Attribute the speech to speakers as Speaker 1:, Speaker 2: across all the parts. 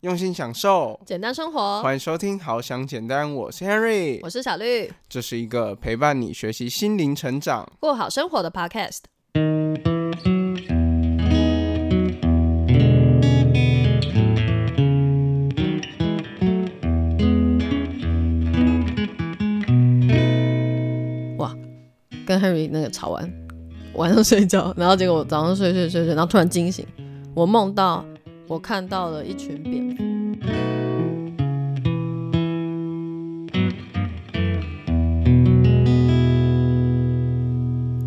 Speaker 1: 用心享受，
Speaker 2: 简单生活。
Speaker 1: 欢迎收听《好想简单》，我是 Henry，
Speaker 2: 我是小绿，
Speaker 1: 这是一个陪伴你学习心灵成长、
Speaker 2: 过好生活的 Podcast。哇，跟 Henry 那个吵完，晚上睡觉，然后结果我早上睡睡睡睡，然后突然惊醒，我梦到。我看到了一群蝙蝠。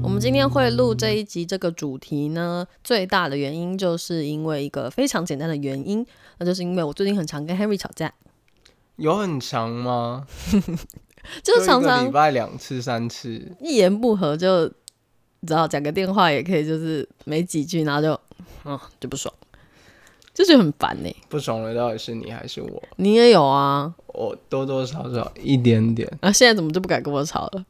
Speaker 2: 我们今天会录这一集这个主题呢，最大的原因就是因为一个非常简单的原因，那就是因为我最近很常跟 Henry 吵架。
Speaker 1: 有很长吗？
Speaker 2: 就是常常
Speaker 1: 礼拜两次、三次，
Speaker 2: 一言不合就，只要讲个电话也可以，就是没几句，然后就，嗯，就不爽。就是很烦呢，
Speaker 1: 不爽的到底是你还是我？
Speaker 2: 你也有啊，
Speaker 1: 我多多少少一点点。
Speaker 2: 啊，现在怎么就不敢跟我吵了？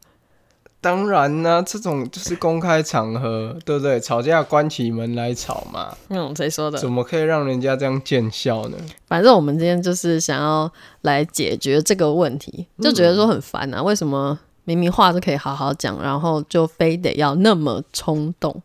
Speaker 1: 当然呢，这种就是公开场合，对不对？吵架关起门来吵嘛。
Speaker 2: 嗯，谁说的？
Speaker 1: 怎么可以让人家这样见笑呢？
Speaker 2: 反正我们今天就是想要来解决这个问题，就觉得说很烦啊。为什么明明话都可以好好讲，然后就非得要那么冲动？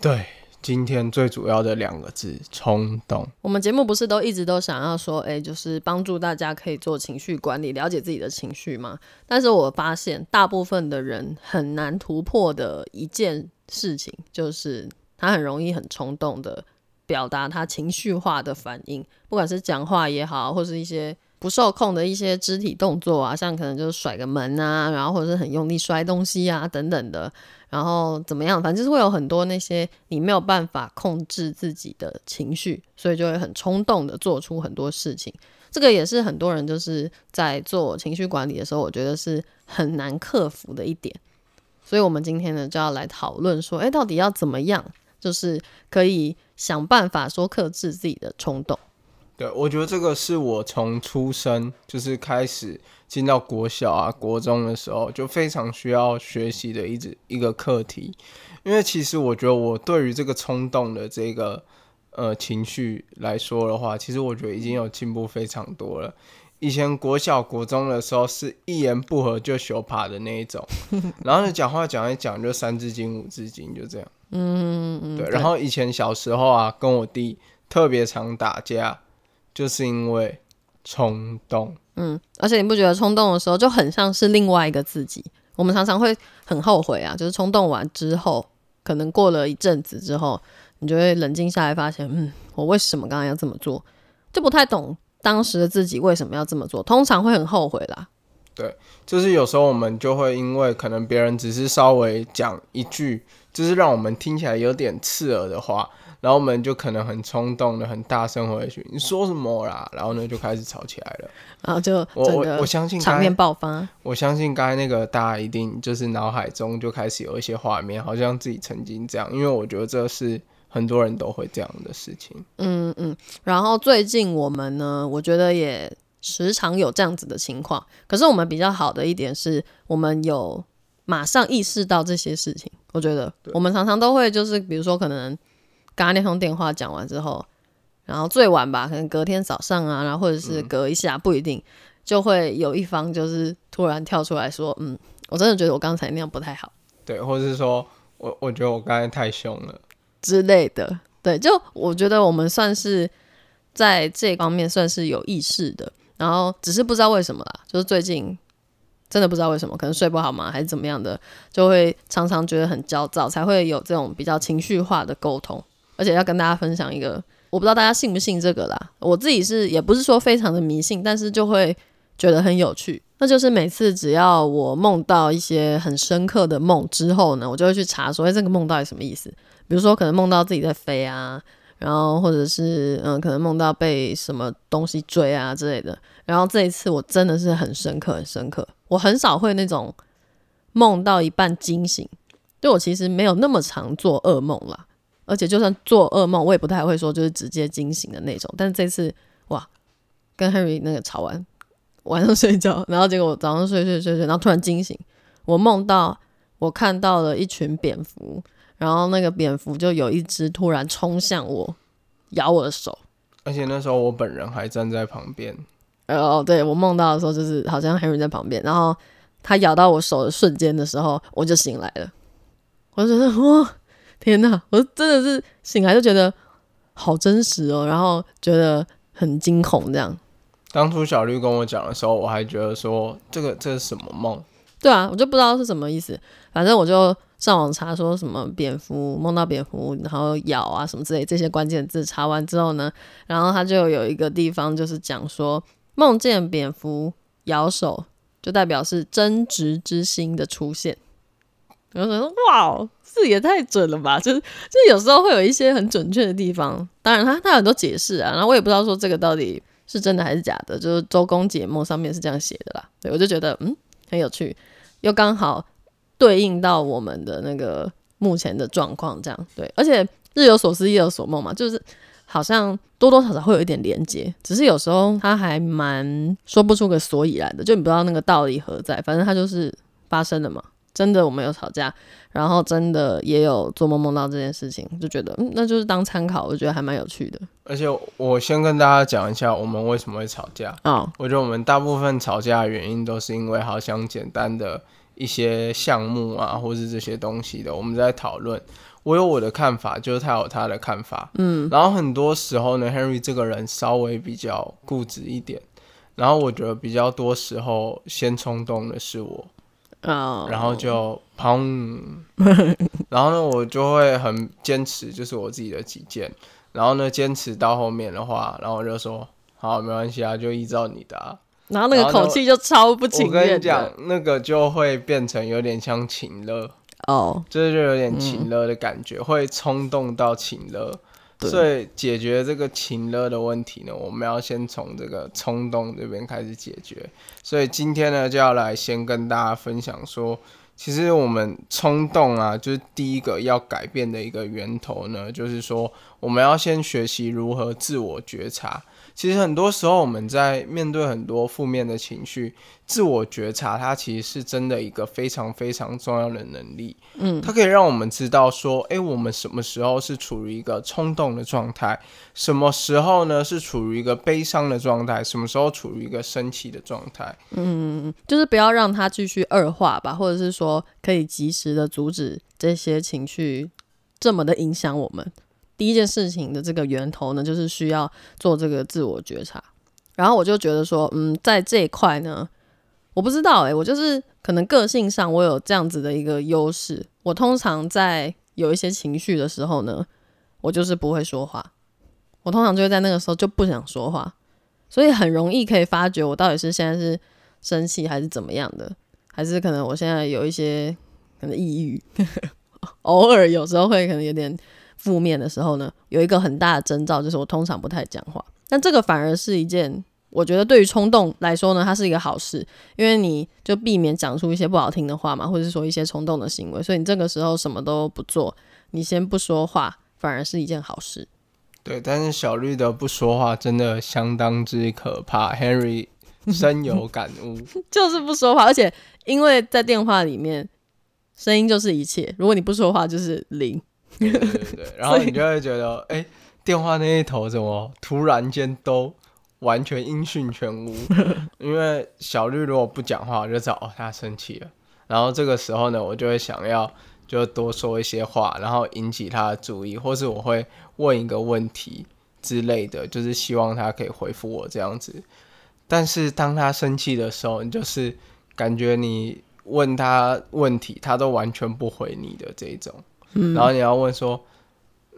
Speaker 1: 对。今天最主要的两个字冲动。
Speaker 2: 我们节目不是都一直都想要说，哎，就是帮助大家可以做情绪管理，了解自己的情绪吗？但是我发现大部分的人很难突破的一件事情，就是他很容易很冲动的表达他情绪化的反应，不管是讲话也好，或是一些不受控的一些肢体动作啊，像可能就是甩个门啊，然后或者是很用力摔东西啊等等的。然后怎么样？反正就是会有很多那些你没有办法控制自己的情绪，所以就会很冲动的做出很多事情。这个也是很多人就是在做情绪管理的时候，我觉得是很难克服的一点。所以我们今天呢就要来讨论说，哎，到底要怎么样，就是可以想办法说克制自己的冲动。
Speaker 1: 对，我觉得这个是我从出生就是开始进到国小啊、国中的时候，就非常需要学习的一直一个课题。因为其实我觉得我对于这个冲动的这个呃情绪来说的话，其实我觉得已经有进步非常多了。以前国小、国中的时候是一言不合就羞怕的那一种，然后你讲话讲一讲就三字经、五字经就这样。嗯嗯嗯。对，然后以前小时候啊，跟我弟特别常打架。就是因为冲动，
Speaker 2: 嗯，而且你不觉得冲动的时候就很像是另外一个自己？我们常常会很后悔啊，就是冲动完之后，可能过了一阵子之后，你就会冷静下来，发现，嗯，我为什么刚刚要这么做？就不太懂当时的自己为什么要这么做，通常会很后悔啦。
Speaker 1: 对，就是有时候我们就会因为可能别人只是稍微讲一句，就是让我们听起来有点刺耳的话。然后我们就可能很冲动的、很大声回去，你说什么啦？然后呢就开始吵起来了，
Speaker 2: 然后就
Speaker 1: 我我我相信
Speaker 2: 场面爆发。
Speaker 1: 我相信刚才那个大家一定就是脑海中就开始有一些画面，好像自己曾经这样，因为我觉得这是很多人都会这样的事情。
Speaker 2: 嗯嗯。然后最近我们呢，我觉得也时常有这样子的情况。可是我们比较好的一点是，我们有马上意识到这些事情。我觉得我们常常都会就是，比如说可能。刚刚那通电话讲完之后，然后最晚吧，可能隔天早上啊，然后或者是隔一下，不一定就会有一方就是突然跳出来说：“嗯，我真的觉得我刚才那样不太好。”
Speaker 1: 对，或者是说我我觉得我刚才太凶了
Speaker 2: 之类的。对，就我觉得我们算是在这方面算是有意识的，然后只是不知道为什么啦，就是最近真的不知道为什么，可能睡不好嘛，还是怎么样的，就会常常觉得很焦躁，才会有这种比较情绪化的沟通。而且要跟大家分享一个，我不知道大家信不信这个啦。我自己是也不是说非常的迷信，但是就会觉得很有趣。那就是每次只要我梦到一些很深刻的梦之后呢，我就会去查说，哎，这个梦到底什么意思？比如说可能梦到自己在飞啊，然后或者是嗯，可能梦到被什么东西追啊之类的。然后这一次我真的是很深刻，很深刻。我很少会那种梦到一半惊醒，就我其实没有那么常做噩梦啦。而且就算做噩梦，我也不太会说就是直接惊醒的那种。但是这次哇，跟 Henry 那个吵完，晚上睡觉，然后结果早上睡睡睡睡，然后突然惊醒，我梦到我看到了一群蝙蝠，然后那个蝙蝠就有一只突然冲向我，咬我的手，
Speaker 1: 而且那时候我本人还站在旁边。
Speaker 2: 哦，对我梦到的时候，就是好像 Henry 在旁边，然后他咬到我手的瞬间的时候，我就醒来了。我就觉得哇，天哪！我真的是醒来就觉得好真实哦，然后觉得很惊恐这样。
Speaker 1: 当初小绿跟我讲的时候，我还觉得说这个这是什么梦？
Speaker 2: 对啊，我就不知道是什么意思。反正我就上网查说什么蝙蝠梦到蝙蝠，然后咬啊什么之类这些关键字。查完之后呢，然后他就有一个地方就是讲说。梦见蝙蝠咬手，就代表是真执之心的出现。然后说：“哇，这也太准了吧！”就是就是有时候会有一些很准确的地方。当然，他他很多解释啊，然后我也不知道说这个到底是真的还是假的。就是《周公解梦》上面是这样写的啦。对我就觉得嗯很有趣，又刚好对应到我们的那个目前的状况，这样对。而且日有所思，夜有所梦嘛，就是。好像多多少少会有一点连接，只是有时候他还蛮说不出个所以然的，就你不知道那个道理何在。反正他就是发生了嘛，真的我们有吵架，然后真的也有做梦梦到这件事情，就觉得嗯，那就是当参考，我觉得还蛮有趣的。
Speaker 1: 而且我先跟大家讲一下，我们为什么会吵架啊？我觉得我们大部分吵架的原因都是因为好像简单的一些项目啊，或是这些东西的，我们在讨论。我有我的看法，就是他有他的看法，嗯，然后很多时候呢，Henry 这个人稍微比较固执一点，然后我觉得比较多时候先冲动的是我，啊，然后就砰，然后呢，我就会很坚持，就是我自己的己见，然后呢，坚持到后面的话，然后我就说好，没关系啊，就依照你的，啊。
Speaker 2: 然后那个口气就超不情愿，
Speaker 1: 我跟你讲，那个就会变成有点像情乐。哦，这就有点情乐的感觉，会冲动到情勒，所以解决这个情乐的问题呢，我们要先从这个冲动这边开始解决。所以今天呢，就要来先跟大家分享说，其实我们冲动啊，就是第一个要改变的一个源头呢，就是说我们要先学习如何自我觉察。其实很多时候，我们在面对很多负面的情绪，自我觉察，它其实是真的一个非常非常重要的能力。嗯，它可以让我们知道说，哎，我们什么时候是处于一个冲动的状态，什么时候呢是处于一个悲伤的状态，什么时候处于一个生气的状态。
Speaker 2: 嗯，就是不要让它继续恶化吧，或者是说，可以及时的阻止这些情绪这么的影响我们。第一件事情的这个源头呢，就是需要做这个自我觉察。然后我就觉得说，嗯，在这一块呢，我不知道诶，我就是可能个性上我有这样子的一个优势。我通常在有一些情绪的时候呢，我就是不会说话。我通常就会在那个时候就不想说话，所以很容易可以发觉我到底是现在是生气还是怎么样的，还是可能我现在有一些可能抑郁，偶尔有时候会可能有点。负面的时候呢，有一个很大的征兆，就是我通常不太讲话。但这个反而是一件，我觉得对于冲动来说呢，它是一个好事，因为你就避免讲出一些不好听的话嘛，或者是说一些冲动的行为。所以你这个时候什么都不做，你先不说话，反而是一件好事。
Speaker 1: 对，但是小绿的不说话真的相当之可怕。Henry 深有感悟，
Speaker 2: 就是不说话，而且因为在电话里面，声音就是一切。如果你不说话，就是零。
Speaker 1: 对对对，然后你就会觉得，哎，电话那一头怎么突然间都完全音讯全无？因为小绿如果不讲话，我就知道哦，他生气了。然后这个时候呢，我就会想要就多说一些话，然后引起他的注意，或是我会问一个问题之类的，就是希望他可以回复我这样子。但是当他生气的时候，你就是感觉你问他问题，他都完全不回你的这种。然后你要问说，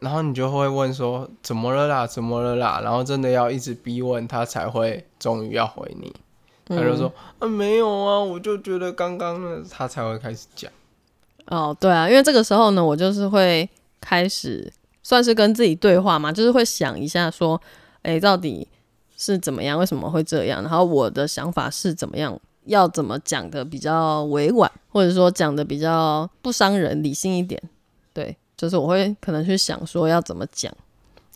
Speaker 1: 然后你就会问说怎么了啦，怎么了啦？然后真的要一直逼问他才会终于要回你。他就说啊没有啊，我就觉得刚刚呢，他才会开始讲。
Speaker 2: 哦，对啊，因为这个时候呢，我就是会开始算是跟自己对话嘛，就是会想一下说，哎，到底是怎么样？为什么会这样？然后我的想法是怎么样？要怎么讲的比较委婉，或者说讲的比较不伤人、理性一点？对，就是我会可能去想说要怎么讲。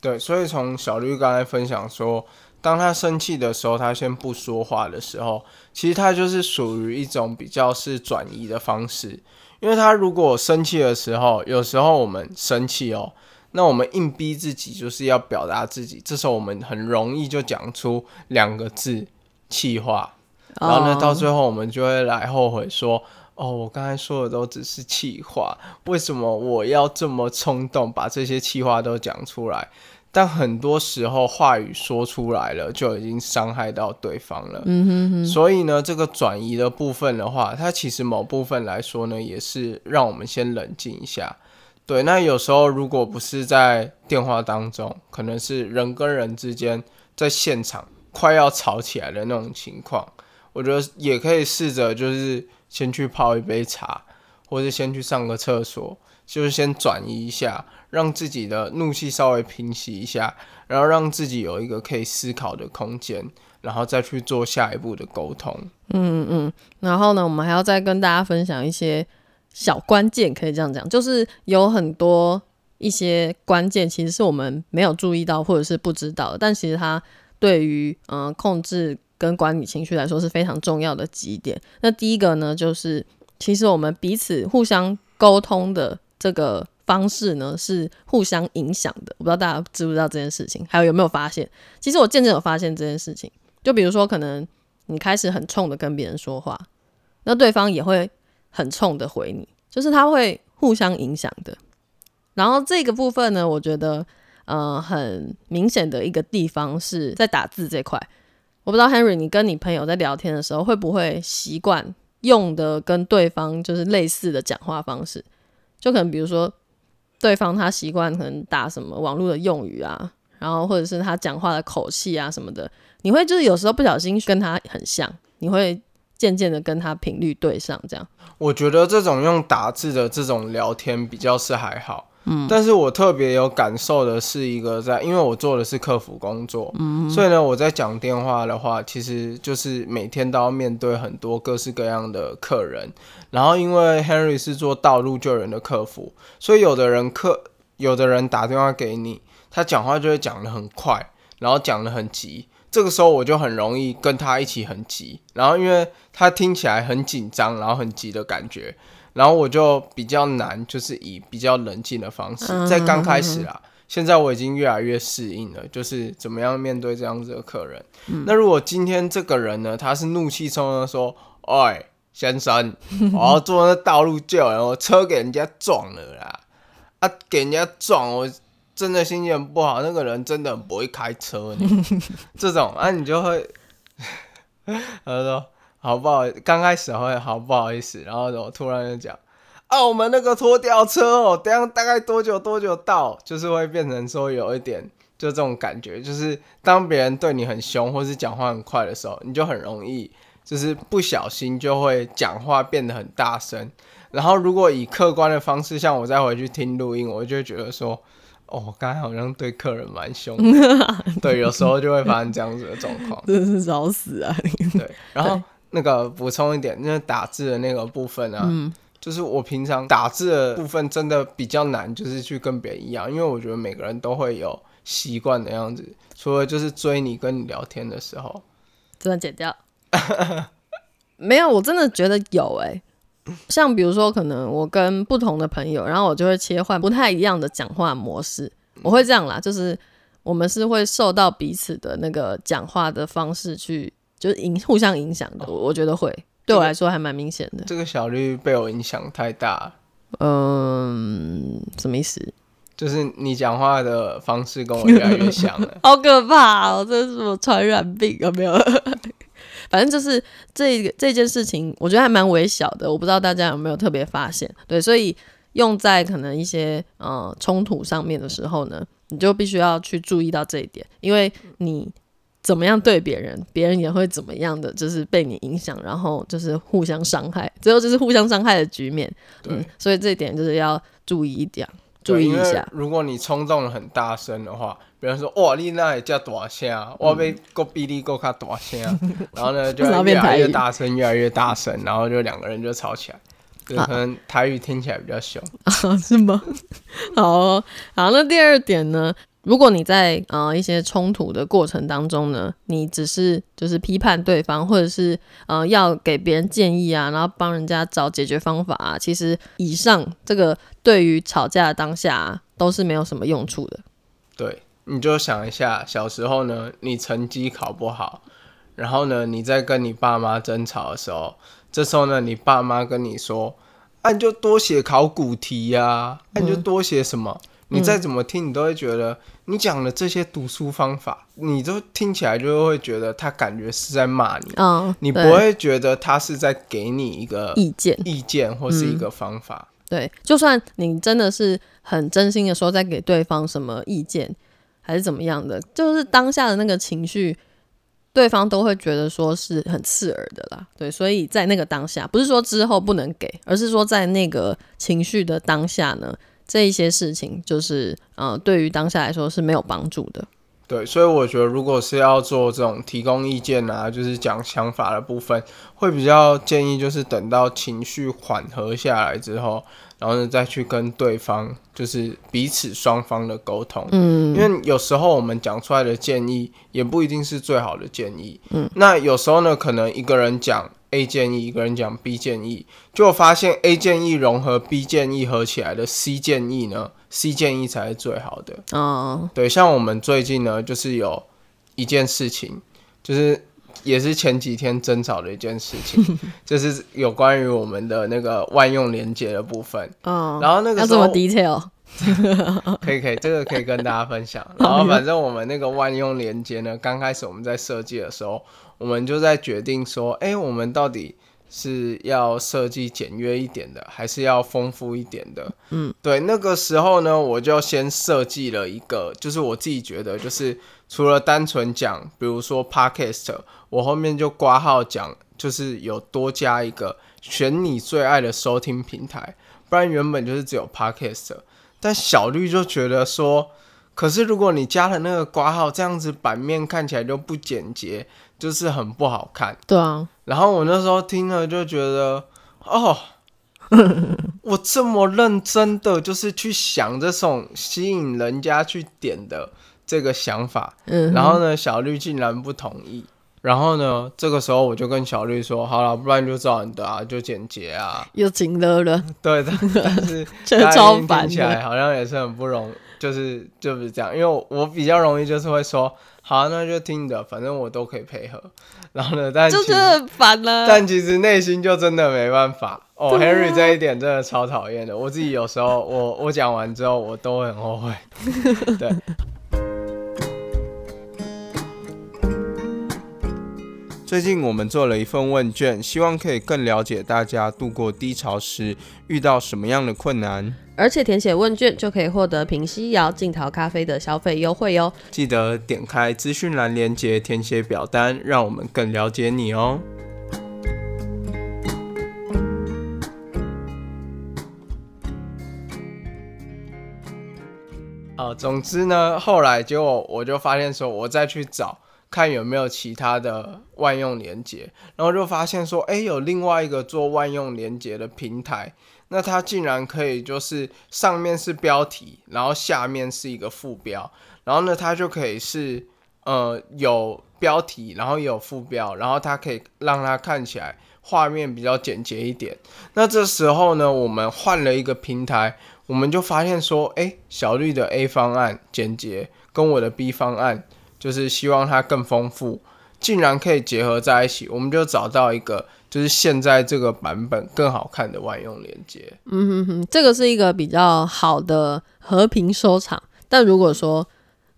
Speaker 1: 对，所以从小绿刚才分享说，当他生气的时候，他先不说话的时候，其实他就是属于一种比较是转移的方式。因为他如果生气的时候，有时候我们生气哦，那我们硬逼自己就是要表达自己，这时候我们很容易就讲出两个字气话，然后呢，到最后我们就会来后悔说。哦，我刚才说的都只是气话，为什么我要这么冲动把这些气话都讲出来？但很多时候话语说出来了，就已经伤害到对方了。嗯哼哼。所以呢，这个转移的部分的话，它其实某部分来说呢，也是让我们先冷静一下。对，那有时候如果不是在电话当中，可能是人跟人之间在现场快要吵起来的那种情况，我觉得也可以试着就是。先去泡一杯茶，或者先去上个厕所，就是先转移一下，让自己的怒气稍微平息一下，然后让自己有一个可以思考的空间，然后再去做下一步的沟通。
Speaker 2: 嗯嗯，然后呢，我们还要再跟大家分享一些小关键，可以这样讲，就是有很多一些关键，其实是我们没有注意到或者是不知道，但其实它对于嗯控制。跟管理情绪来说是非常重要的几点。那第一个呢，就是其实我们彼此互相沟通的这个方式呢，是互相影响的。我不知道大家知不知道这件事情，还有有没有发现？其实我渐渐有发现这件事情。就比如说，可能你开始很冲的跟别人说话，那对方也会很冲的回你，就是他会互相影响的。然后这个部分呢，我觉得呃很明显的一个地方是在打字这块。我不知道 Henry，你跟你朋友在聊天的时候，会不会习惯用的跟对方就是类似的讲话方式？就可能比如说，对方他习惯可能打什么网络的用语啊，然后或者是他讲话的口气啊什么的，你会就是有时候不小心跟他很像，你会渐渐的跟他频率对上，这样。
Speaker 1: 我觉得这种用打字的这种聊天比较是还好。嗯，但是我特别有感受的是一个在，因为我做的是客服工作，嗯，所以呢，我在讲电话的话，其实就是每天都要面对很多各式各样的客人。然后，因为 Henry 是做道路救援的客服，所以有的人客，有的人打电话给你，他讲话就会讲的很快，然后讲的很急，这个时候我就很容易跟他一起很急，然后因为他听起来很紧张，然后很急的感觉。然后我就比较难，就是以比较冷静的方式，在刚开始啦。现在我已经越来越适应了，就是怎么样面对这样子的客人。那如果今天这个人呢，他是怒气冲冲说：“哎，先生，我要坐那道路救人，我车给人家撞了啦！啊，给人家撞，我真的心情很不好。那个人真的很不会开车，这种啊，你就会 他说。”好不好？刚开始会好不好意思，然后我突然就讲啊，我们那个拖吊车哦，等下大概多久多久到？就是会变成说有一点就这种感觉，就是当别人对你很凶或是讲话很快的时候，你就很容易就是不小心就会讲话变得很大声。然后如果以客观的方式，像我再回去听录音，我就觉得说，哦，刚才好像对客人蛮凶，对，有时候就会发生这样子的状况，
Speaker 2: 真是找死啊！
Speaker 1: 对，然后。那个补充一点，那打字的那个部分啊，就是我平常打字的部分真的比较难，就是去跟别人一样，因为我觉得每个人都会有习惯的样子，除了就是追你跟你聊天的时候，
Speaker 2: 真的剪掉，没有，我真的觉得有哎，像比如说可能我跟不同的朋友，然后我就会切换不太一样的讲话模式，我会这样啦，就是我们是会受到彼此的那个讲话的方式去。就是影互相影响的，我觉得会对我来说还蛮明显的。
Speaker 1: 这个小绿被我影响太大，
Speaker 2: 嗯，什么意思？
Speaker 1: 就是你讲话的方式跟我越来越像了，
Speaker 2: 好可怕哦！这是什么传染病有没有？反正就是这个这件事情，我觉得还蛮微小的，我不知道大家有没有特别发现。对，所以用在可能一些呃冲突上面的时候呢，你就必须要去注意到这一点，因为你。怎么样对别人，别人也会怎么样的，就是被你影响，然后就是互相伤害，最后就是互相伤害的局面。
Speaker 1: 嗯，
Speaker 2: 所以这一点就是要注意一点，注意一下。
Speaker 1: 如果你冲动的很大声的话，比方说哇，你那也叫大声，我被够比你够卡大声，然后呢就 越来越大声，越来越大声，然后就两个人就吵起来。可能台语听起来比较凶
Speaker 2: 啊？是吗？好，好，那第二点呢？如果你在呃一些冲突的过程当中呢，你只是就是批判对方，或者是呃要给别人建议啊，然后帮人家找解决方法啊，其实以上这个对于吵架的当下都是没有什么用处的。
Speaker 1: 对，你就想一下，小时候呢，你成绩考不好，然后呢，你在跟你爸妈争吵的时候，这时候呢，你爸妈跟你说，啊，你就多写考古题呀、啊，你就多写什么。你再怎么听，你都会觉得你讲的这些读书方法，你都听起来就会觉得他感觉是在骂你，
Speaker 2: 嗯，
Speaker 1: 你不会觉得他是在给你一个
Speaker 2: 意见。
Speaker 1: 意见或是一个方法。
Speaker 2: 对，就算你真的是很真心的说在给对方什么意见，还是怎么样的，就是当下的那个情绪，对方都会觉得说是很刺耳的啦。对，所以在那个当下，不是说之后不能给，而是说在那个情绪的当下呢，这一些事情就是呃，对于当下来说是没有帮助的。
Speaker 1: 对，所以我觉得，如果是要做这种提供意见啊，就是讲想法的部分，会比较建议就是等到情绪缓和下来之后，然后呢再去跟对方，就是彼此双方的沟通。嗯，因为有时候我们讲出来的建议也不一定是最好的建议。嗯，那有时候呢，可能一个人讲 A 建议，一个人讲 B 建议，就发现 A 建议融合 B 建议合起来的 C 建议呢，C 建议才是最好的。
Speaker 2: 哦，
Speaker 1: 对，像我们最近呢，就是有一件事情，就是也是前几天争吵的一件事情，就是有关于我们的那个万用连接的部分。
Speaker 2: 哦，
Speaker 1: 然后那个
Speaker 2: 这么 detail？
Speaker 1: 可以可以，这个可以跟大家分享。然后反正我们那个万用连接呢，刚开始我们在设计的时候，我们就在决定说，哎，我们到底是要设计简约一点的，还是要丰富一点的？嗯，对。那个时候呢，我就先设计了一个，就是我自己觉得，就是除了单纯讲，比如说 podcast，我后面就挂号讲，就是有多加一个选你最爱的收听平台，不然原本就是只有 podcast。但小绿就觉得说，可是如果你加了那个挂号，这样子版面看起来就不简洁，就是很不好看。
Speaker 2: 对啊，
Speaker 1: 然后我那时候听了就觉得，哦，我这么认真的就是去想这种吸引人家去点的这个想法，
Speaker 2: 嗯，
Speaker 1: 然后呢，小绿竟然不同意。然后呢，这个时候我就跟小绿说，好了，不然就照你的啊，就简洁啊。
Speaker 2: 又紧了了，
Speaker 1: 对 的，但是
Speaker 2: 超烦
Speaker 1: 起来
Speaker 2: 的。
Speaker 1: 好像也是很不容，就是就是这样，因为我我比较容易就是会说，好啊、那就听你的，反正我都可以配合。然后呢，但
Speaker 2: 就真的很烦了。
Speaker 1: 但其实内心就真的没办法。哦、h e n r y 这一点真的超讨厌的。我自己有时候我我讲完之后，我都会很后悔。对。最近我们做了一份问卷，希望可以更了解大家度过低潮时遇到什么样的困难。
Speaker 2: 而且填写问卷就可以获得平西窑静陶咖啡的消费优惠哟。
Speaker 1: 记得点开资讯栏链接填写表单，让我们更了解你哦。哦，总之呢，后来结果我就发现说，我再去找看有没有其他的万用连接，然后就发现说，哎，有另外一个做万用连接的平台，那它竟然可以就是上面是标题，然后下面是一个副标，然后呢，它就可以是呃有标题，然后有副标，然后它可以让它看起来画面比较简洁一点。那这时候呢，我们换了一个平台，我们就发现说，哎，小绿的 A 方案简洁，跟我的 B 方案就是希望它更丰富，竟然可以结合在一起，我们就找到一个就是现在这个版本更好看的万用连接。
Speaker 2: 嗯哼哼，这个是一个比较好的和平收场。但如果说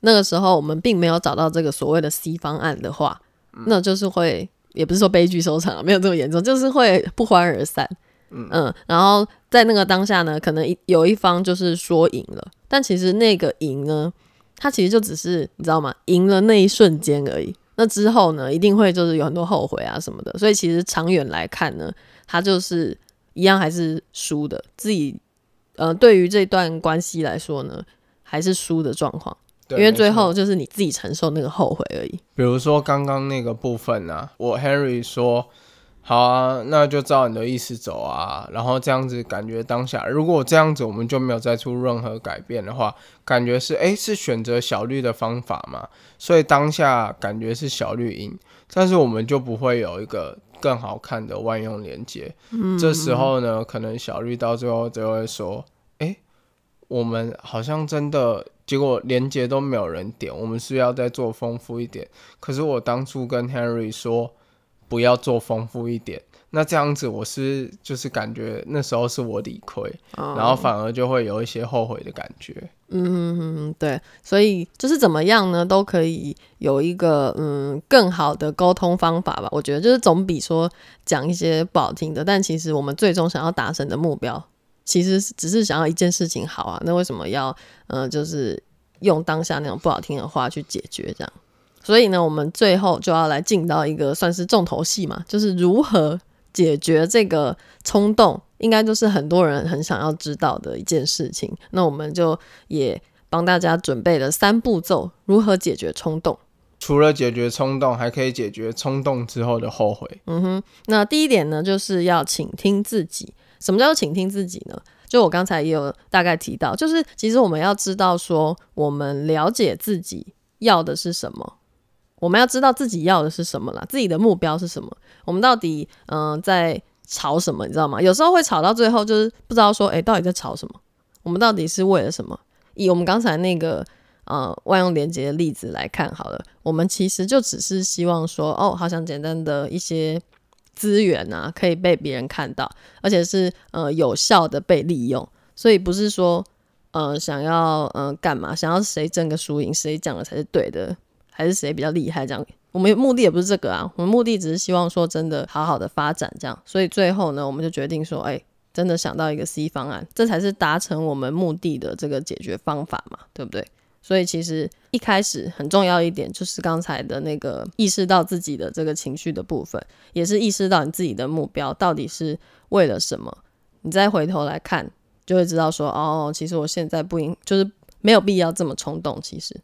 Speaker 2: 那个时候我们并没有找到这个所谓的 C 方案的话，那就是会也不是说悲剧收场啊，没有这么严重，就是会不欢而散。嗯然后在那个当下呢，可能有一方就是说赢了，但其实那个赢呢，它其实就只是你知道吗？赢了那一瞬间而已。那之后呢，一定会就是有很多后悔啊什么的。所以其实长远来看呢，他就是一样还是输的。自己呃，对于这段关系来说呢，还是输的状况，因为最后就是你自己承受那个后悔而已。
Speaker 1: 比如说刚刚那个部分呢、我 Henry 说好啊，那就照你的意思走啊。然后这样子感觉当下，如果这样子我们就没有再出任何改变的话，感觉是诶，是选择小绿的方法嘛？所以当下感觉是小绿赢，但是我们就不会有一个更好看的万用连接。嗯，这时候呢，可能小绿到最后就会说，诶，我们好像真的。结果连接都没有人点，我们是要再做丰富一点。可是我当初跟 Henry 说不要做丰富一点，那这样子我是就是感觉那时候是我理亏，然后反而就会有一些后悔的感觉。
Speaker 2: 嗯，对，所以就是怎么样呢，都可以有一个嗯更好的沟通方法吧。我觉得就是总比说讲一些不好听的，但其实我们最终想要达成的目标。其实只是想要一件事情好啊，那为什么要呃，就是用当下那种不好听的话去解决这样？所以呢，我们最后就要来进到一个算是重头戏嘛，就是如何解决这个冲动，应该就是很多人很想要知道的一件事情。那我们就也帮大家准备了三步骤，如何解决冲动？
Speaker 1: 除了解决冲动，还可以解决冲动之后的后悔。
Speaker 2: 嗯哼，那第一点呢，就是要倾听自己。什么叫做倾听自己呢？就我刚才也有大概提到，就是其实我们要知道说，我们了解自己要的是什么，我们要知道自己要的是什么啦，自己的目标是什么，我们到底嗯在吵什么，你知道吗？有时候会吵到最后，就是不知道说，哎，到底在吵什么？我们到底是为了什么？以我们刚才那个呃万用连接的例子来看好了，我们其实就只是希望说，哦，好想简单的一些。资源啊，可以被别人看到，而且是呃有效的被利用，所以不是说呃想要呃干嘛，想要谁争个输赢，谁讲的才是对的，还是谁比较厉害这样。我们目的也不是这个啊，我们目的只是希望说真的好好的发展这样。所以最后呢，我们就决定说，哎，真的想到一个 C 方案，这才是达成我们目的的这个解决方法嘛，对不对？所以其实一开始很重要一点就是刚才的那个意识到自己的这个情绪的部分，也是意识到你自己的目标到底是为了什么。你再回头来看，就会知道说，哦，其实我现在不应就是没有必要这么冲动。其实，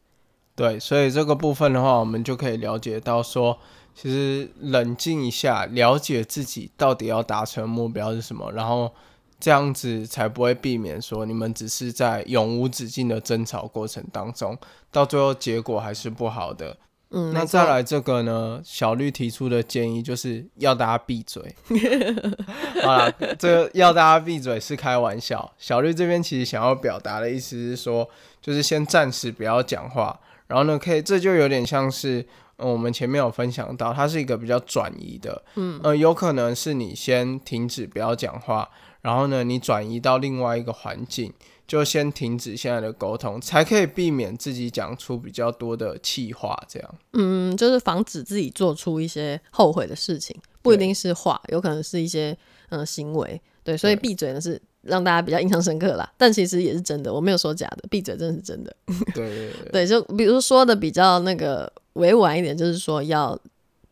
Speaker 1: 对，所以这个部分的话，我们就可以了解到说，其实冷静一下，了解自己到底要达成目标是什么，然后。这样子才不会避免说你们只是在永无止境的争吵过程当中，到最后结果还是不好的。
Speaker 2: 嗯，
Speaker 1: 那再来这个呢？小绿提出的建议就是要大家闭嘴。好了，这个要大家闭嘴是开玩笑。小绿这边其实想要表达的意思是说，就是先暂时不要讲话，然后呢，可以这就有点像是我们前面有分享到，它是一个比较转移的。嗯，呃，有可能是你先停止不要讲话。然后呢，你转移到另外一个环境，就先停止现在的沟通，才可以避免自己讲出比较多的气话。这样，
Speaker 2: 嗯，就是防止自己做出一些后悔的事情，不一定是话，有可能是一些嗯行为。对，所以闭嘴呢是让大家比较印象深刻啦。但其实也是真的，我没有说假的，闭嘴真的是真的。
Speaker 1: 对对对，
Speaker 2: 对，就比如说的比较那个委婉一点，就是说要。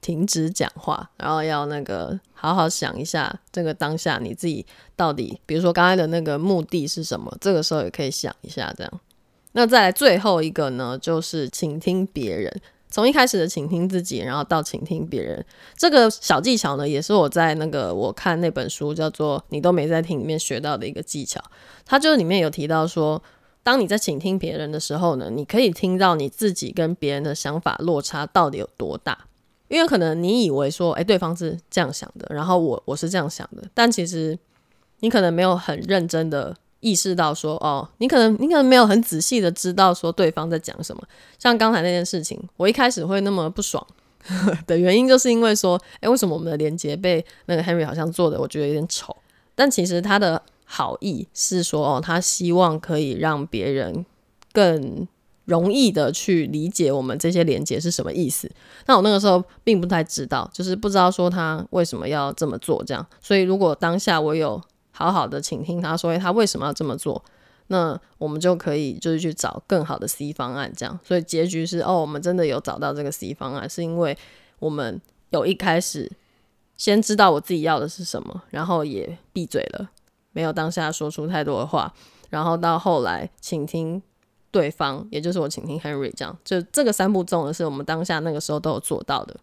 Speaker 2: 停止讲话，然后要那个好好想一下，这个当下你自己到底，比如说刚才的那个目的是什么？这个时候也可以想一下，这样。那再来最后一个呢，就是倾听别人。从一开始的倾听自己，然后到倾听别人，这个小技巧呢，也是我在那个我看那本书叫做《你都没在听》里面学到的一个技巧。它就里面有提到说，当你在倾听别人的时候呢，你可以听到你自己跟别人的想法落差到底有多大。因为可能你以为说，哎，对方是这样想的，然后我我是这样想的，但其实你可能没有很认真的意识到说，哦，你可能你可能没有很仔细的知道说对方在讲什么。像刚才那件事情，我一开始会那么不爽 的原因，就是因为说，哎，为什么我们的连接被那个 Henry 好像做的我觉得有点丑？但其实他的好意是说，哦，他希望可以让别人更。容易的去理解我们这些连接是什么意思。那我那个时候并不太知道，就是不知道说他为什么要这么做这样。所以如果当下我有好好的倾听他说他为什么要这么做，那我们就可以就是去找更好的 C 方案这样。所以结局是哦，我们真的有找到这个 C 方案，是因为我们有一开始先知道我自己要的是什么，然后也闭嘴了，没有当下说出太多的话，然后到后来倾听。对方，也就是我倾听 Henry 这样，就这个三步骤呢，是我们当下那个时候都有做到的，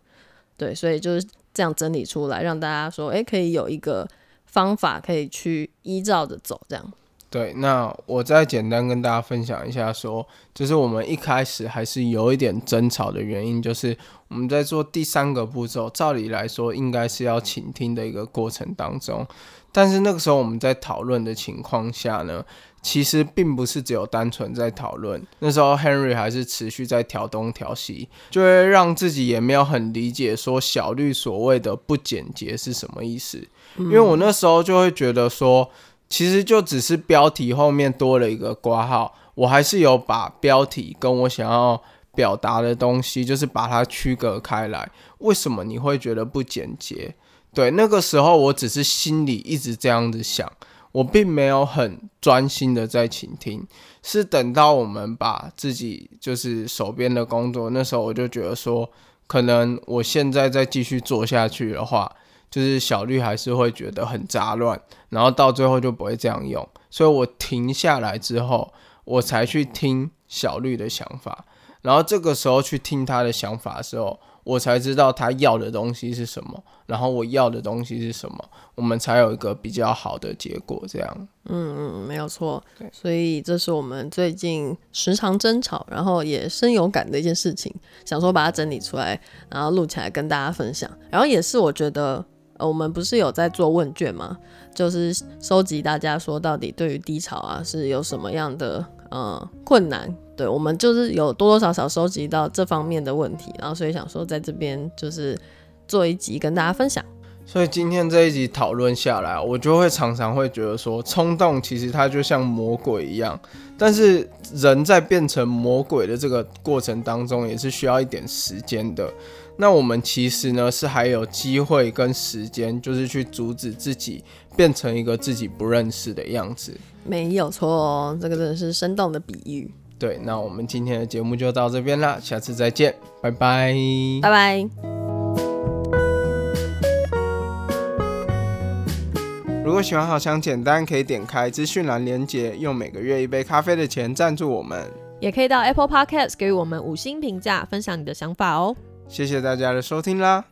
Speaker 2: 对，所以就是这样整理出来，让大家说，诶，可以有一个方法可以去依照着走，这样。
Speaker 1: 对，那我再简单跟大家分享一下，说就是我们一开始还是有一点争吵的原因，就是我们在做第三个步骤，照理来说应该是要倾听的一个过程当中，但是那个时候我们在讨论的情况下呢，其实并不是只有单纯在讨论，那时候 Henry 还是持续在调东调西，就会让自己也没有很理解说小绿所谓的不简洁是什么意思，因为我那时候就会觉得说。其实就只是标题后面多了一个挂号，我还是有把标题跟我想要表达的东西，就是把它区隔开来。为什么你会觉得不简洁？对，那个时候我只是心里一直这样子想，我并没有很专心的在倾听。是等到我们把自己就是手边的工作，那时候我就觉得说，可能我现在再继续做下去的话。就是小绿还是会觉得很杂乱，然后到最后就不会这样用，所以我停下来之后，我才去听小绿的想法，然后这个时候去听他的想法的时候，我才知道他要的东西是什么，然后我要的东西是什么，我们才有一个比较好的结果。这样，
Speaker 2: 嗯嗯，没有错。对，所以这是我们最近时常争吵，然后也深有感的一件事情，想说把它整理出来，然后录起来跟大家分享，然后也是我觉得。呃，我们不是有在做问卷吗？就是收集大家说到底对于低潮啊是有什么样的呃困难？对我们就是有多多少少收集到这方面的问题，然后所以想说在这边就是做一集跟大家分享。
Speaker 1: 所以今天这一集讨论下来，我就会常常会觉得说，冲动其实它就像魔鬼一样，但是人在变成魔鬼的这个过程当中，也是需要一点时间的。那我们其实呢是还有机会跟时间，就是去阻止自己变成一个自己不认识的样子。
Speaker 2: 没有错哦，这个真的是生动的比喻。
Speaker 1: 对，那我们今天的节目就到这边啦，下次再见，拜拜，
Speaker 2: 拜拜。
Speaker 1: 如果喜欢好想简单，可以点开资讯栏连接，用每个月一杯咖啡的钱赞助我们，
Speaker 2: 也可以到 Apple Podcast 给予我们五星评价，分享你的想法哦。
Speaker 1: 谢谢大家的收听啦。